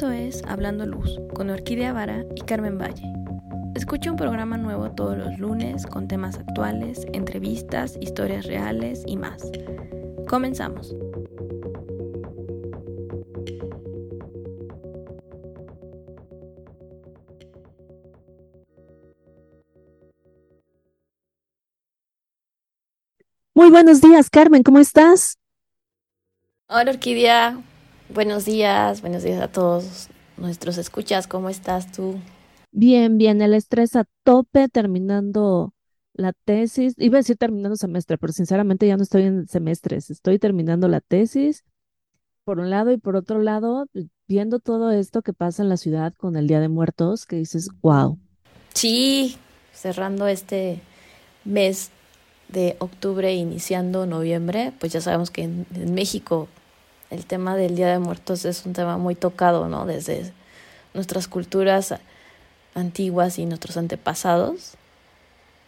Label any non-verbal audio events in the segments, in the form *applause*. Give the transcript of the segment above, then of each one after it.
Esto es Hablando Luz con Orquídea Vara y Carmen Valle. Escucha un programa nuevo todos los lunes con temas actuales, entrevistas, historias reales y más. Comenzamos. Muy buenos días, Carmen, ¿cómo estás? Hola Orquídea, buenos días, buenos días a todos nuestros escuchas, ¿cómo estás tú? Bien, bien, el estrés a tope, terminando la tesis. Iba a decir terminando semestre, pero sinceramente ya no estoy en semestres, estoy terminando la tesis, por un lado, y por otro lado, viendo todo esto que pasa en la ciudad con el Día de Muertos, que dices, wow. Sí, cerrando este mes de octubre, iniciando noviembre, pues ya sabemos que en, en México el tema del Día de Muertos es un tema muy tocado, ¿no? Desde nuestras culturas antiguas y nuestros antepasados.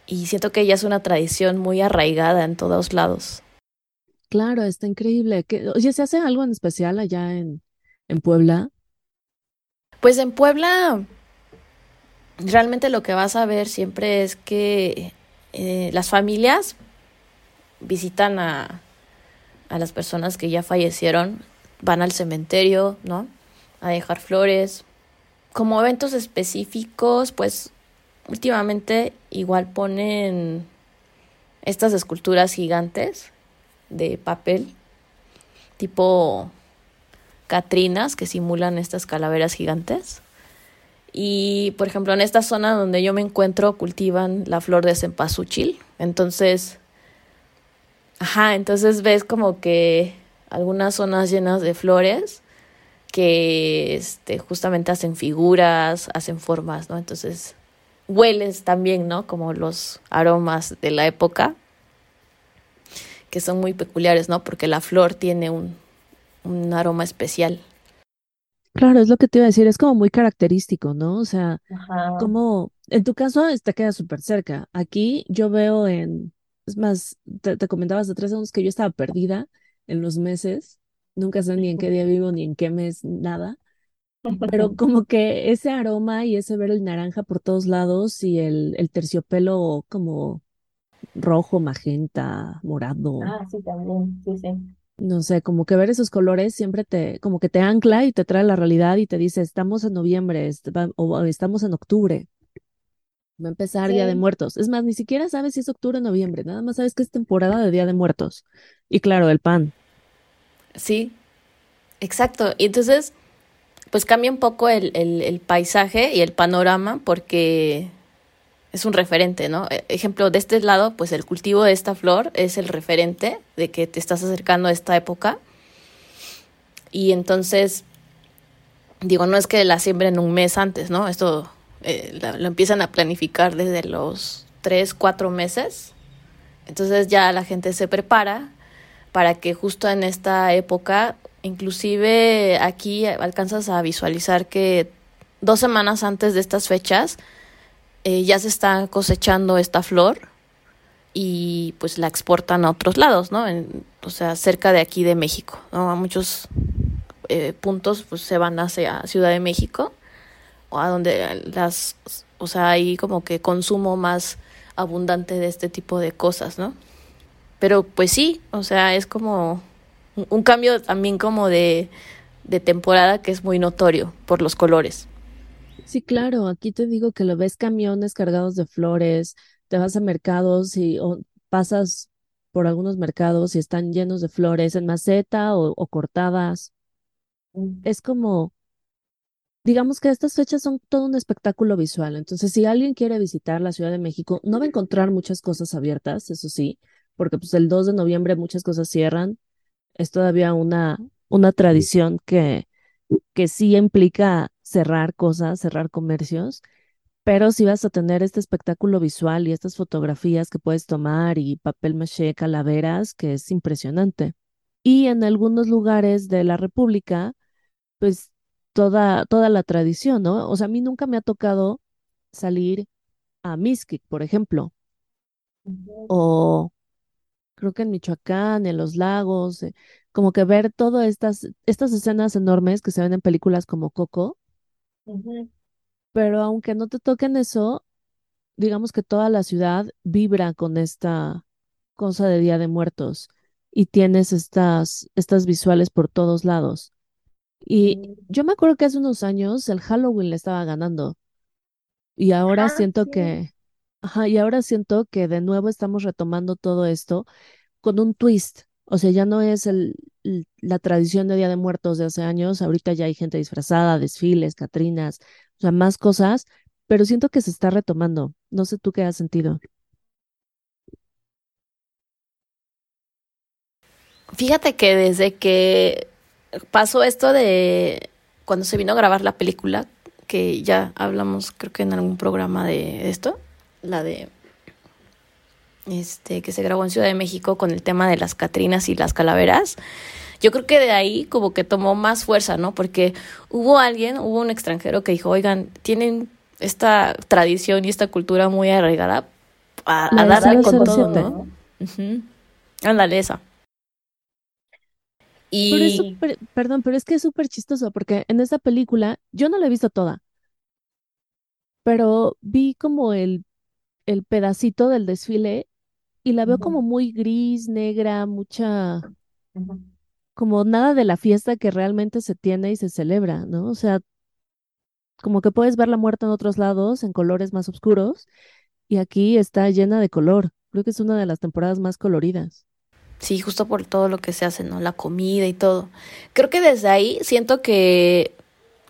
Y siento que ya es una tradición muy arraigada en todos lados. Claro, está increíble. oye, ¿se hace algo en especial allá en, en Puebla? Pues en Puebla, realmente lo que vas a ver siempre es que eh, las familias visitan a, a las personas que ya fallecieron, van al cementerio, ¿no? A dejar flores. Como eventos específicos, pues últimamente igual ponen estas esculturas gigantes de papel, tipo Catrinas, que simulan estas calaveras gigantes. Y, por ejemplo, en esta zona donde yo me encuentro cultivan la flor de cempasúchil. Entonces, Ajá, entonces ves como que algunas zonas llenas de flores que este, justamente hacen figuras, hacen formas, ¿no? Entonces hueles también, ¿no? Como los aromas de la época, que son muy peculiares, ¿no? Porque la flor tiene un, un aroma especial. Claro, es lo que te iba a decir, es como muy característico, ¿no? O sea, como en tu caso te queda súper cerca. Aquí yo veo en, es más, te, comentabas de tres segundos que yo estaba perdida en los meses. Nunca sé ni en qué día vivo, ni en qué mes, nada. Pero *laughs* como que ese aroma y ese ver el naranja por todos lados y el, el terciopelo como rojo, magenta, morado. Ah, sí, también, sí, sí. No sé, como que ver esos colores siempre te, como que te ancla y te trae la realidad y te dice, estamos en noviembre o estamos en octubre. Va a empezar Día de Muertos. Es más, ni siquiera sabes si es octubre o noviembre, nada más sabes que es temporada de Día de Muertos. Y claro, el pan. Sí, exacto. Y entonces, pues cambia un poco el, el, el paisaje y el panorama porque es un referente, ¿no? E, ejemplo, de este lado, pues el cultivo de esta flor es el referente de que te estás acercando a esta época. Y entonces, digo, no es que la siembren un mes antes, ¿no? Esto eh, lo empiezan a planificar desde los tres, cuatro meses. Entonces ya la gente se prepara para que justo en esta época, inclusive aquí alcanzas a visualizar que dos semanas antes de estas fechas eh, ya se está cosechando esta flor y pues la exportan a otros lados, ¿no? o sea, cerca de aquí de México, ¿no? A muchos eh, puntos pues se van hacia Ciudad de México a donde las, o sea, hay como que consumo más abundante de este tipo de cosas, ¿no? Pero pues sí, o sea, es como un cambio también como de, de temporada que es muy notorio por los colores. Sí, claro, aquí te digo que lo ves camiones cargados de flores, te vas a mercados y o pasas por algunos mercados y están llenos de flores en maceta o, o cortadas. Mm. Es como digamos que estas fechas son todo un espectáculo visual. Entonces, si alguien quiere visitar la Ciudad de México, no va a encontrar muchas cosas abiertas, eso sí, porque pues el 2 de noviembre muchas cosas cierran. Es todavía una, una tradición que, que sí implica cerrar cosas, cerrar comercios, pero si vas a tener este espectáculo visual y estas fotografías que puedes tomar y papel maché, calaveras, que es impresionante. Y en algunos lugares de la República, pues toda, toda la tradición, ¿no? O sea, a mí nunca me ha tocado salir a Mixquic, por ejemplo, o creo que en Michoacán, en los lagos, eh, como que ver todas estas, estas escenas enormes que se ven en películas como Coco, pero aunque no te toquen eso, digamos que toda la ciudad vibra con esta cosa de Día de Muertos y tienes estas, estas visuales por todos lados. Y yo me acuerdo que hace unos años el Halloween le estaba ganando. Y ahora siento que, ajá, y ahora siento que de nuevo estamos retomando todo esto con un twist. O sea, ya no es el, la tradición de Día de Muertos de hace años, ahorita ya hay gente disfrazada, desfiles, catrinas, o sea, más cosas, pero siento que se está retomando. No sé tú qué has sentido. Fíjate que desde que pasó esto de cuando se vino a grabar la película, que ya hablamos creo que en algún programa de esto, la de este que se grabó en Ciudad de México con el tema de las Catrinas y las calaveras. Yo creo que de ahí como que tomó más fuerza, ¿no? Porque hubo alguien, hubo un extranjero que dijo, oigan, tienen esta tradición y esta cultura muy arraigada a, darle con todo, ¿no? Ándale, esa. Y... perdón, pero es que es súper chistoso porque en esta película yo no la he visto toda, pero vi como el, el pedacito del desfile y la veo como muy gris, negra, mucha, como nada de la fiesta que realmente se tiene y se celebra, ¿no? O sea, como que puedes ver la muerte en otros lados, en colores más oscuros, y aquí está llena de color. Creo que es una de las temporadas más coloridas. Sí, justo por todo lo que se hace, ¿no? La comida y todo. Creo que desde ahí siento que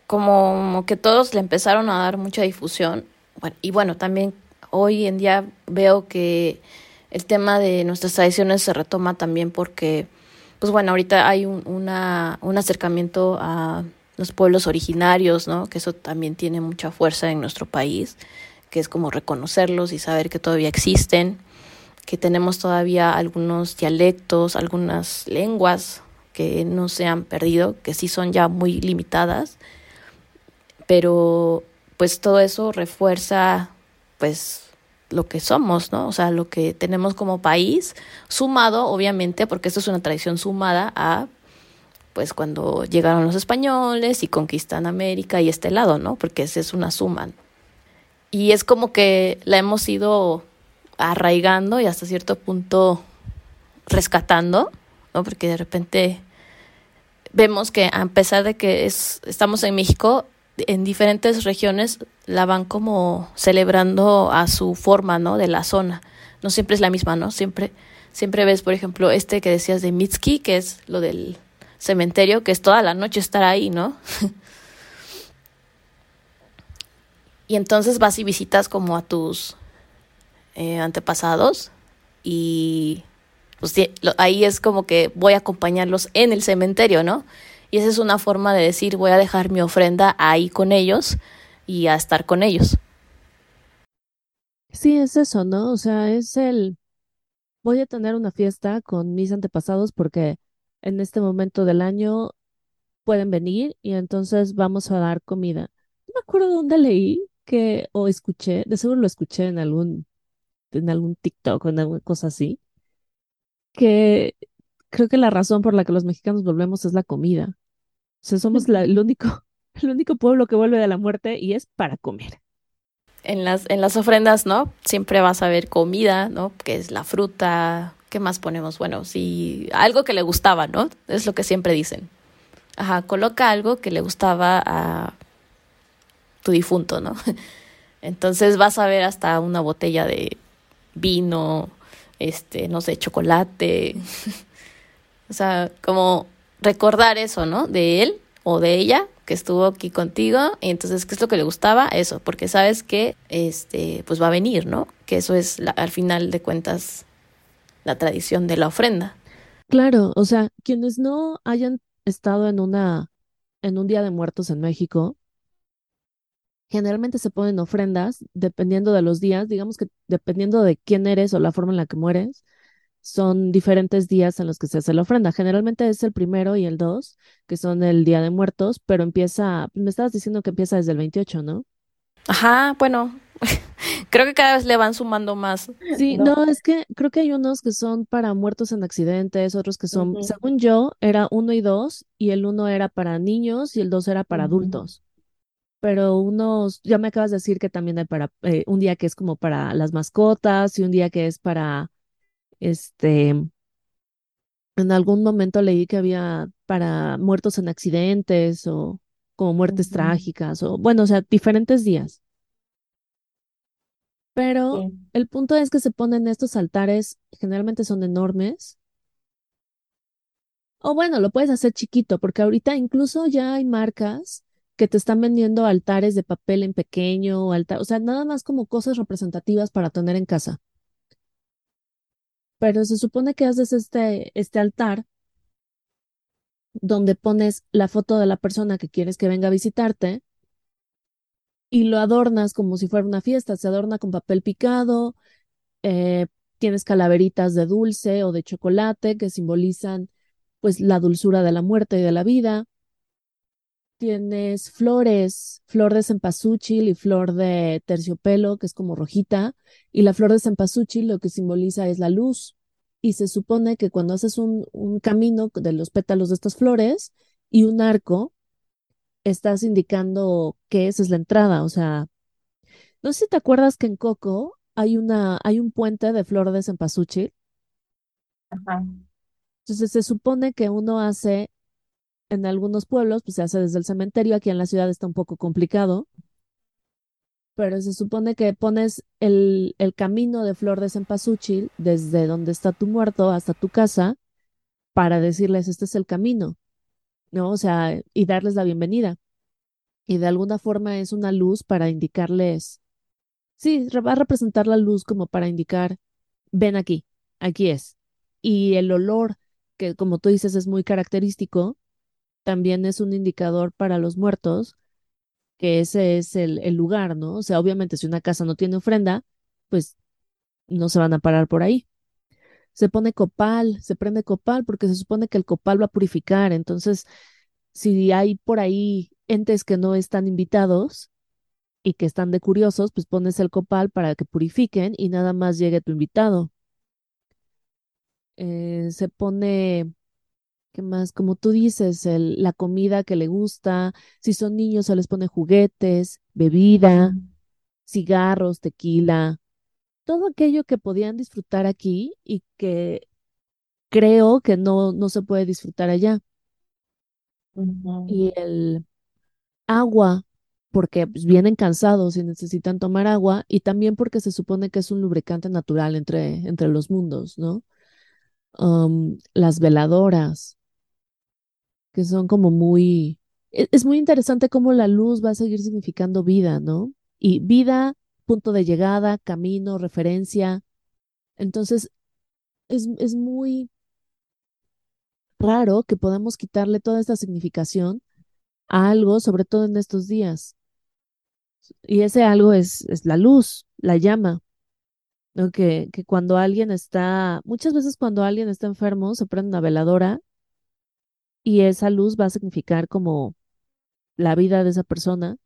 como que todos le empezaron a dar mucha difusión. Bueno, y bueno, también hoy en día veo que el tema de nuestras tradiciones se retoma también porque, pues bueno, ahorita hay un, una, un acercamiento a los pueblos originarios, ¿no? Que eso también tiene mucha fuerza en nuestro país, que es como reconocerlos y saber que todavía existen que tenemos todavía algunos dialectos, algunas lenguas que no se han perdido, que sí son ya muy limitadas, pero pues todo eso refuerza pues lo que somos, ¿no? O sea, lo que tenemos como país, sumado obviamente, porque esto es una tradición sumada a pues cuando llegaron los españoles y conquistan América y este lado, ¿no? Porque esa es una suma. Y es como que la hemos ido arraigando y hasta cierto punto rescatando, ¿no? Porque de repente vemos que a pesar de que es, estamos en México, en diferentes regiones la van como celebrando a su forma, ¿no? De la zona. No siempre es la misma, ¿no? Siempre, siempre ves, por ejemplo, este que decías de Mitski, que es lo del cementerio, que es toda la noche estar ahí, ¿no? *laughs* y entonces vas y visitas como a tus eh, antepasados y pues ahí es como que voy a acompañarlos en el cementerio, ¿no? Y esa es una forma de decir voy a dejar mi ofrenda ahí con ellos y a estar con ellos. Sí, es eso, ¿no? O sea, es el voy a tener una fiesta con mis antepasados porque en este momento del año pueden venir y entonces vamos a dar comida. No me acuerdo dónde leí que o escuché, de seguro lo escuché en algún en algún TikTok o en alguna cosa así, que creo que la razón por la que los mexicanos volvemos es la comida. O sea, somos el, único, *laughs* el único pueblo que vuelve de la muerte y es para comer. En las, en las ofrendas, ¿no? Siempre vas a ver comida, ¿no? Que es la fruta. ¿Qué más ponemos? Bueno, si algo que le gustaba, ¿no? Es lo que siempre dicen. Ajá, coloca algo que le gustaba a tu difunto, ¿no? *laughs* Entonces vas a ver hasta una botella de vino, este, no sé, chocolate. *laughs* o sea, como recordar eso, ¿no? De él o de ella que estuvo aquí contigo y entonces qué es lo que le gustaba eso porque sabes que este pues va a venir no que eso es al final de cuentas la tradición de la ofrenda claro o sea quienes no hayan estado en una en un día de muertos en México Generalmente se ponen ofrendas dependiendo de los días, digamos que dependiendo de quién eres o la forma en la que mueres, son diferentes días en los que se hace la ofrenda. Generalmente es el primero y el dos, que son el Día de Muertos, pero empieza, me estabas diciendo que empieza desde el 28, ¿no? Ajá, bueno, *laughs* Creo que cada vez le van sumando más. Sí, no, es que creo que hay unos que son para muertos en accidentes, otros que son, según yo, era uno y dos, y el uno era para niños y el dos era para adultos. Pero unos, ya me acabas de decir que también hay para eh, un día que es como para las mascotas y un día que es para, este, en algún momento leí que había para muertos en accidentes o como muertes trágicas o, bueno, o sea, diferentes días. Pero el punto es que se ponen estos altares, generalmente son enormes. O bueno, lo puedes hacer chiquito, porque ahorita incluso ya hay marcas que te están vendiendo altares de papel en pequeño, o altar, o sea, nada más como cosas representativas para tener en casa. Pero se supone que haces este, este altar donde pones la foto de la persona que quieres que venga a visitarte y lo adornas como si fuera una fiesta, se adorna con papel picado, eh, tienes calaveritas de dulce o de chocolate que simbolizan pues la dulzura de la muerte y de la vida. Tienes flores, flor de cempasúchil y flor de terciopelo, que es como rojita, y la flor de cempasúchil lo que simboliza es la luz. Y se supone que cuando haces un, un camino de los pétalos de estas flores y un arco, estás indicando que esa es la entrada. O sea, no sé si te acuerdas que en Coco hay una, hay un puente de flor de cempasúchil. Ajá. Entonces se supone que uno hace en algunos pueblos, pues se hace desde el cementerio, aquí en la ciudad está un poco complicado, pero se supone que pones el, el camino de flor de cempasúchil desde donde está tu muerto hasta tu casa para decirles, este es el camino. ¿no? O sea, y darles la bienvenida. Y de alguna forma es una luz para indicarles, sí, va a representar la luz como para indicar, ven aquí, aquí es. Y el olor, que como tú dices es muy característico, también es un indicador para los muertos, que ese es el, el lugar, ¿no? O sea, obviamente si una casa no tiene ofrenda, pues no se van a parar por ahí se pone copal, se prende copal porque se supone que el copal va a purificar. Entonces, si hay por ahí entes que no están invitados y que están de curiosos, pues pones el copal para que purifiquen y nada más llegue tu invitado. Eh, se pone, ¿qué más? Como tú dices, el, la comida que le gusta. Si son niños, se les pone juguetes, bebida, cigarros, tequila, todo aquello que podían disfrutar aquí y que creo que no, no se puede disfrutar allá. Y el agua, porque pues, vienen cansados y necesitan tomar agua, y también porque se supone que es un lubricante natural entre, entre los mundos, ¿no? Um, las veladoras, que son como muy... E, es muy interesante cómo la luz va a seguir significando vida, ¿no? Y vida punto de llegada, camino, referencia. Entonces, es, es muy raro que podamos quitarle toda esta significación a algo, sobre todo en estos días. Y ese algo es, es la luz, la llama. Que, que cuando alguien está, muchas veces cuando alguien está enfermo, se prende una veladora y esa luz va a significar como la vida de esa persona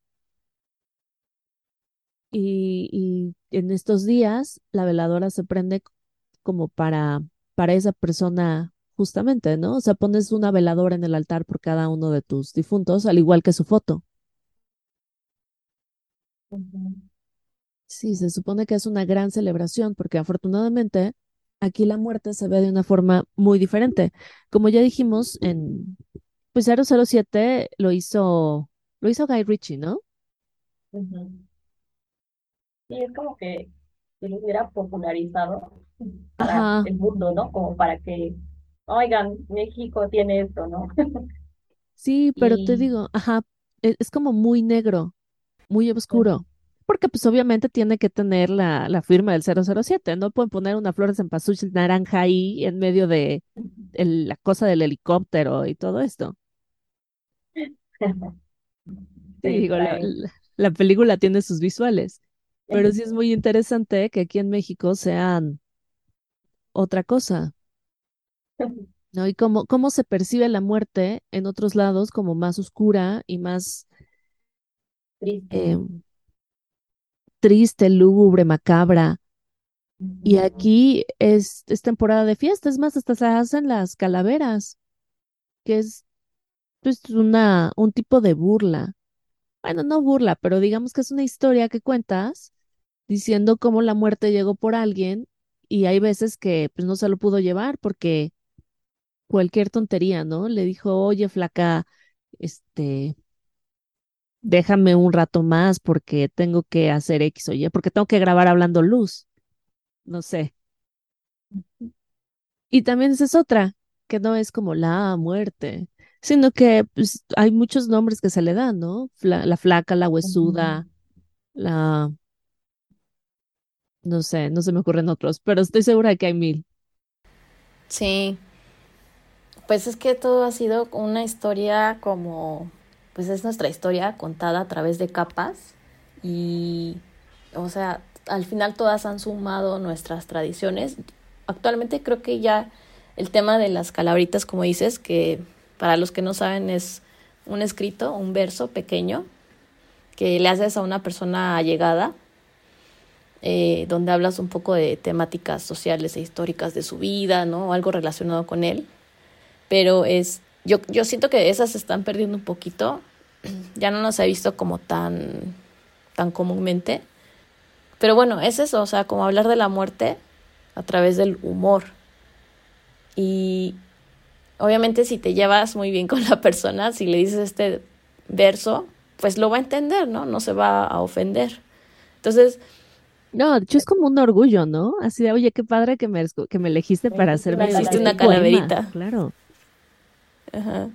y, en estos días la veladora se prende como para, para esa persona justamente, ¿no? O sea, pones una veladora en el altar por cada uno de tus difuntos, al igual que su foto. Sí, se supone que es una gran celebración porque afortunadamente aquí la muerte se ve de una forma muy diferente. Como ya dijimos, en pues 007 lo hizo, lo hizo Guy Ritchie, ¿no? Y es como que se lo hubiera popularizado para el mundo, ¿no? Como para que, oigan, México tiene esto, ¿no? Sí, pero te digo, ajá, e-, es, como muy negro, muy oscuro. Porque pues obviamente tiene que tener la, la firma del 007, no pueden poner una flor de cempasúchil naranja ahí en medio de la cosa del helicóptero y todo esto. *laughs* Sí, digo, la película tiene sus visuales. Pero sí es muy interesante que aquí en México sean otra cosa, *laughs* ¿no? Y cómo, cómo se percibe la muerte en otros lados como más oscura y más triste. Em, triste, lúgubre, macabra. Y aquí es, es temporada de fiesta, es más, hasta se hacen las calaveras, que es pues, una, un tipo de burla. Bueno, no burla, pero digamos que es una historia que cuentas diciendo cómo la muerte llegó por alguien y hay veces que pues no se lo pudo llevar porque cualquier tontería, ¿no? Le dijo, oye, flaca, este, déjame un rato más porque tengo que hacer X o Y, porque tengo que grabar hablando luz. No sé. Y también esa es otra, que no es como la muerte, sino que pues, hay muchos nombres que se le dan, ¿no? la flaca, la huesuda, la... No sé, no se me ocurren otros, pero estoy segura de que hay mil. Sí. Pues es que todo ha sido una historia como, pues es nuestra historia contada a través de capas y, o sea, al final todas han sumado nuestras tradiciones. Actualmente creo que ya el tema de las calabritas, como dices, que para los que no saben es un escrito, un verso pequeño que le haces a una persona allegada, eh, donde hablas un poco de temáticas sociales e históricas de su vida, ¿no? O algo relacionado con él. Pero es, yo, yo siento que esas se están perdiendo un poquito. *clears throat* Ya no las he visto como tan, tan comúnmente. Pero bueno, es eso, o sea, como hablar de la muerte a través del humor. Y obviamente si te llevas muy bien con la *laughs* persona, si le dices este verso, pues lo va a entender, ¿no? No se va a ofender. Entonces... No, de hecho es como un orgullo, ¿no? Así de, oye, qué padre que me, que me elegiste para hacerme hiciste una calaverita. Claro. Ajá.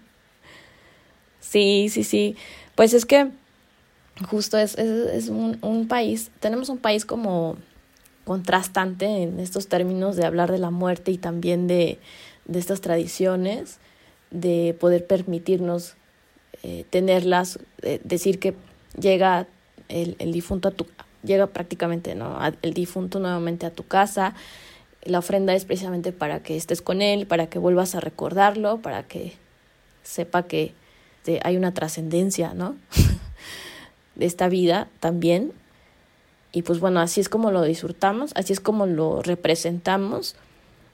Sí, sí, sí. Pues es que justo es, es, es un, un país, tenemos un país como contrastante en estos términos de hablar de la muerte y también de, de estas tradiciones, de poder permitirnos eh, tenerlas, eh, decir que llega el, el, difunto a tu, llega prácticamente, ¿no? el difunto nuevamente a tu casa. La ofrenda es precisamente para que estés con él, para que vuelvas a recordarlo, para que sepa que hay una trascendencia, ¿no? *laughs* de esta vida también. Y pues bueno, así es como lo disfrutamos, así es como lo representamos.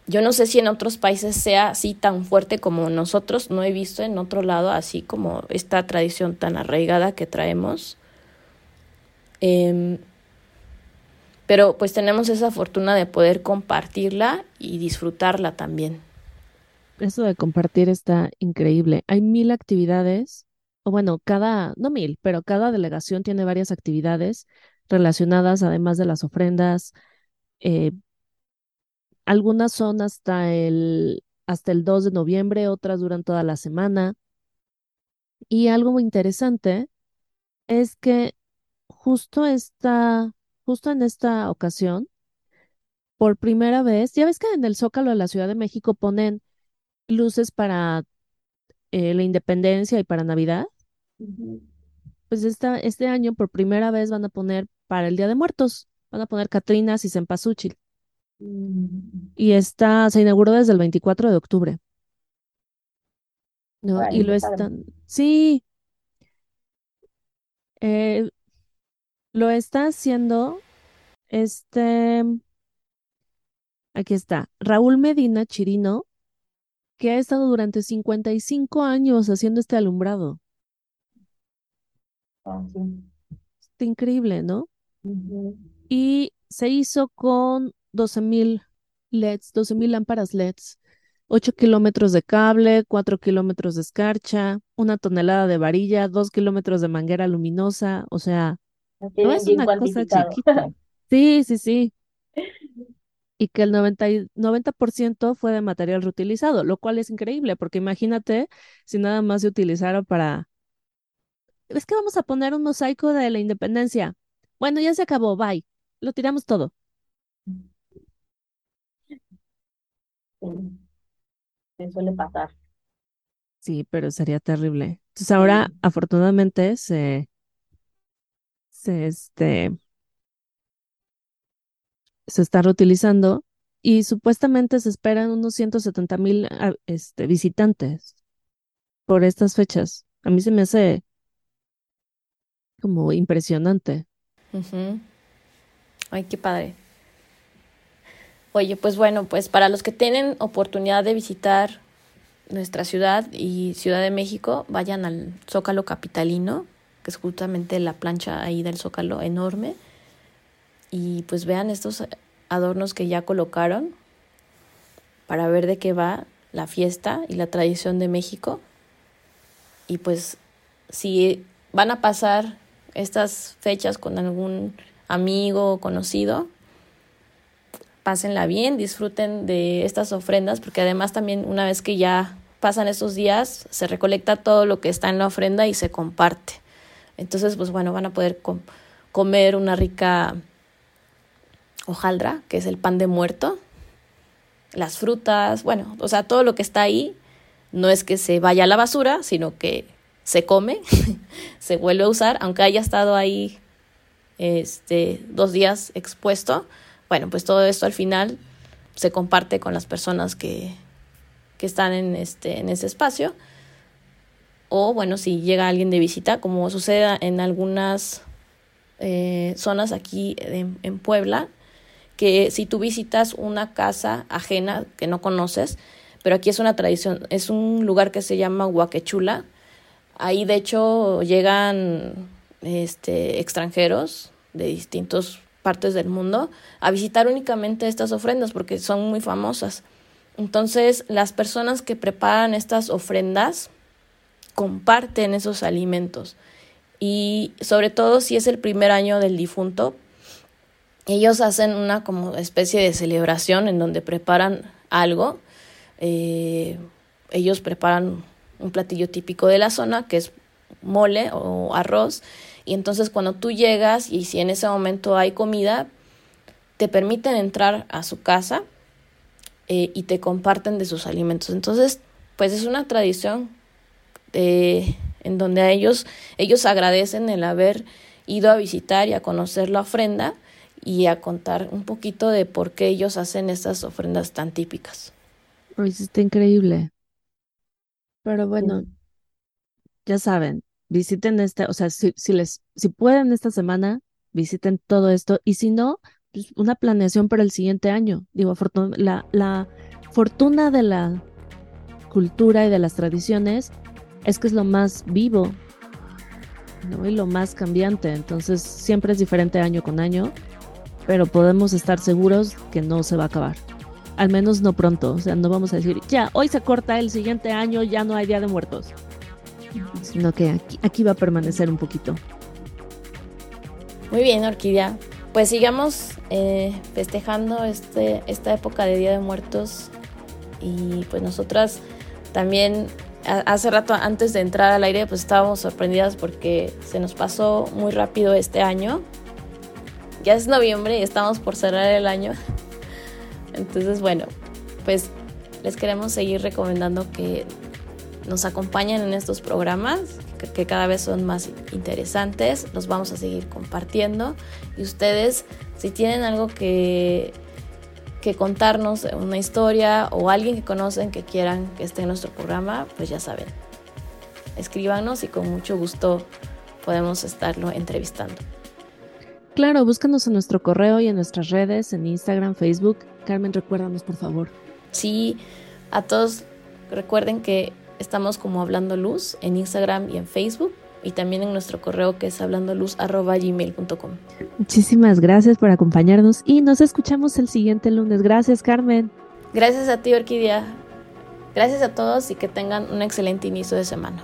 Yo no sé si en otros países sea así tan fuerte como nosotros, no he visto en otro lado así como esta tradición tan arraigada que traemos. Eh, pero pues tenemos esa fortuna de poder compartirla y disfrutarla también. Eso de compartir está increíble. Hay mil actividades, o bueno, cada, no mil, pero cada delegación tiene varias actividades relacionadas, además de las ofrendas, eh, algunas son hasta el, hasta el 2 de noviembre, otras duran toda la semana. Y algo muy interesante es que justo esta, justo en esta ocasión, por primera vez, ya ves que en el Zócalo de la Ciudad de México ponen luces para eh, la independencia y para Navidad. Pues esta, este año por primera vez van a poner para el Día de Muertos, van a poner Catrinas y Cempasúchil. Mm. Y está, se inauguró desde el 24 de octubre. ¿No? y lo están, sí, eh, lo está haciendo este, aquí está, Raúl Medina Chirino, que ha estado durante 55 años haciendo este alumbrado. Ah, Está increíble, ¿no? Y se hizo con 12.000 LEDs, 12.000 lámparas LEDs, 8 kilómetros de cable, 4 kilómetros de escarcha, una tonelada de varilla, 2 kilómetros de manguera luminosa, o sea, no es una cosa chiquita. Sí, sí, sí. Y que el 90, 90% fue de material reutilizado, lo cual es increíble, porque imagínate si nada más se utilizara para... Es que vamos a poner un mosaico de la independencia. Bueno, ya se acabó, bye. Lo tiramos todo. Sí, suele pasar. Sí, pero sería terrible. Entonces ahora, afortunadamente, se, se, este, se está reutilizando y supuestamente se esperan unos 170 mil ah, este, visitantes por estas fechas. A mí se me hace como impresionante. Ay, qué padre. Oye, pues bueno, pues para los que tienen oportunidad de visitar nuestra ciudad y Ciudad de México, vayan al Zócalo Capitalino, que es justamente la plancha ahí del Zócalo enorme, y pues vean estos adornos que ya colocaron para ver de qué va la fiesta y la tradición de México. Y pues si van a pasar estas fechas con algún amigo o conocido, pásenla bien, disfruten de estas ofrendas, porque además también una vez que ya pasan estos días, se recolecta todo lo que está en la ofrenda y se comparte. Entonces, pues bueno, van a poder comer una rica hojaldra, que es el pan de muerto, las frutas, bueno, o sea, todo lo que está ahí no es que se vaya a la basura, sino que se come, *laughs* se vuelve a usar, aunque haya estado ahí este, dos días expuesto, bueno, pues todo esto al final se comparte con las personas que, que están en, este, en ese espacio. O bueno, si llega alguien de visita, como sucede en algunas eh, zonas aquí en, en Puebla, que si tú visitas una casa ajena que no conoces, pero aquí es una tradición, es un lugar que se llama Huaquechula. Ahí de hecho llegan este, extranjeros de distintos partes del mundo a visitar únicamente estas ofrendas porque son muy famosas. Entonces, las personas que preparan estas ofrendas comparten esos alimentos y sobre todo si es el primer año del difunto, ellos hacen una como especie de celebración en donde preparan algo. Eh, ellos preparan un platillo típico de la zona que es mole o arroz y entonces cuando tú llegas y si en ese momento hay comida, te permiten entrar a su casa eh, y te comparten de sus alimentos. Entonces, pues es una tradición en donde ellos, ellos agradecen el haber ido a visitar y a conocer la ofrenda y a contar un poquito de por qué ellos hacen estas ofrendas tan típicas. Pues está increíble. Pero bueno, ya saben, visiten este, o sea, si, si les, si pueden esta semana, visiten todo esto y si no, pues una planeación para el siguiente año. Digo, la, la fortuna de la cultura y de las tradiciones es que es lo más vivo ¿no? y lo más cambiante. Entonces siempre es diferente año con año, pero podemos estar seguros que no se va a acabar. Al menos no pronto. O sea, no vamos a decir, ya, hoy se corta el siguiente año, ya no hay Día de Muertos sino que aquí, aquí va a permanecer un poquito. Muy bien, Orquídea. Pues sigamos eh, festejando este, esta época de Día de Muertos y pues nosotras también hace rato antes de entrar al aire pues estábamos sorprendidas porque se nos pasó muy rápido este año. Ya es noviembre y estamos por cerrar el año. Entonces bueno, pues les queremos seguir recomendando que nos acompañan en estos programas que, cada vez son más interesantes. Los vamos a seguir compartiendo. Y ustedes, si tienen algo que, que contarnos, una historia o alguien que conocen que quieran que esté en nuestro programa, pues ya saben. Escríbanos y con mucho gusto podemos estarlo entrevistando. Claro, búscanos en nuestro correo y en nuestras redes, en Instagram, Facebook. Carmen, recuérdanos, por favor. Sí, a todos recuerden que Estamos como Hablando Luz en Instagram y en Facebook y también en nuestro correo que es hablandoluz.gmail.com. Muchísimas gracias por acompañarnos y nos escuchamos el siguiente lunes. Gracias, Carmen. Gracias a ti, Orquídea. Gracias a todos y que tengan un excelente inicio de semana.